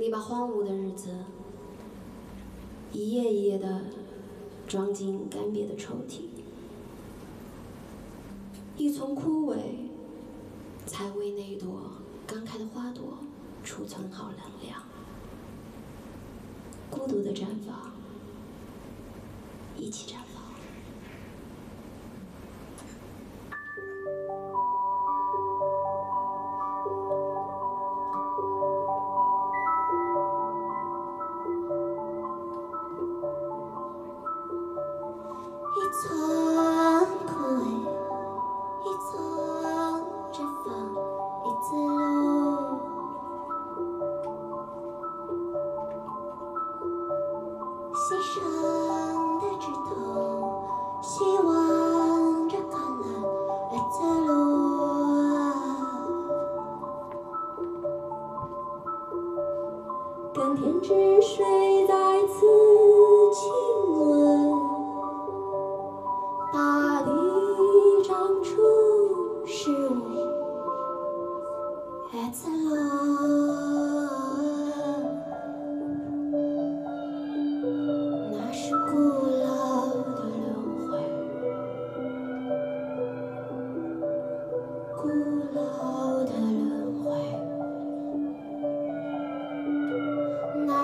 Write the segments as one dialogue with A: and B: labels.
A: 你把荒芜的日子一页一页的装进干瘪的抽屉，一丛枯萎，才为那朵刚开的花朵储存好能量。孤独的绽放，一起绽放。
B: 甘甜之水再次亲吻，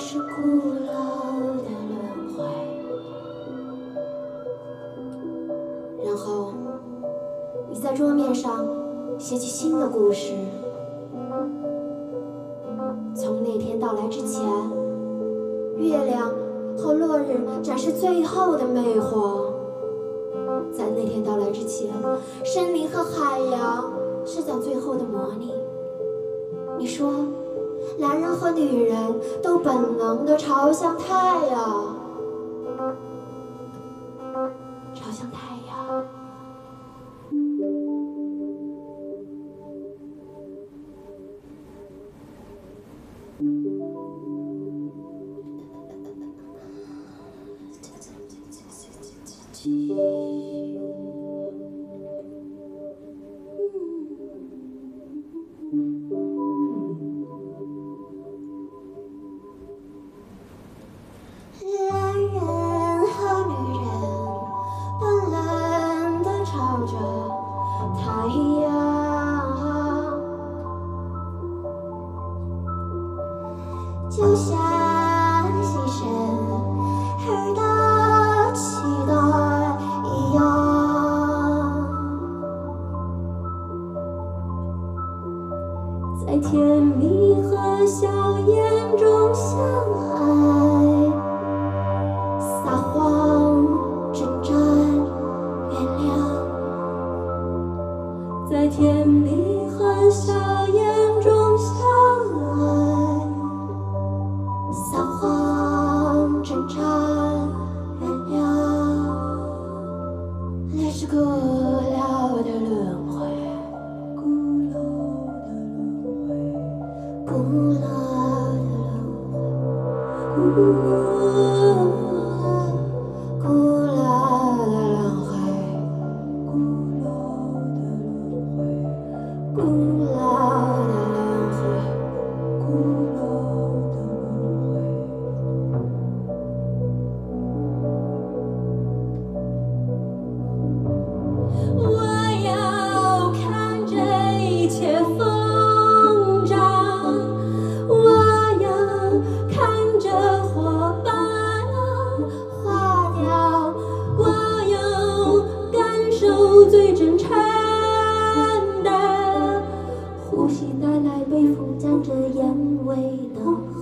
B: 是古老的轮回。
A: 然后，你在桌面上写起新的故事。从那天到来之前，月亮和落日展示最后的魅惑。在那天到来之前，森林和海洋施展最后的魔力。你说，男人和女人都本能的朝向太阳，朝向太阳。
B: 在甜蜜和笑颜中相爱。撒谎、挣扎、原谅，在甜蜜和笑轮风沾着烟味的汗。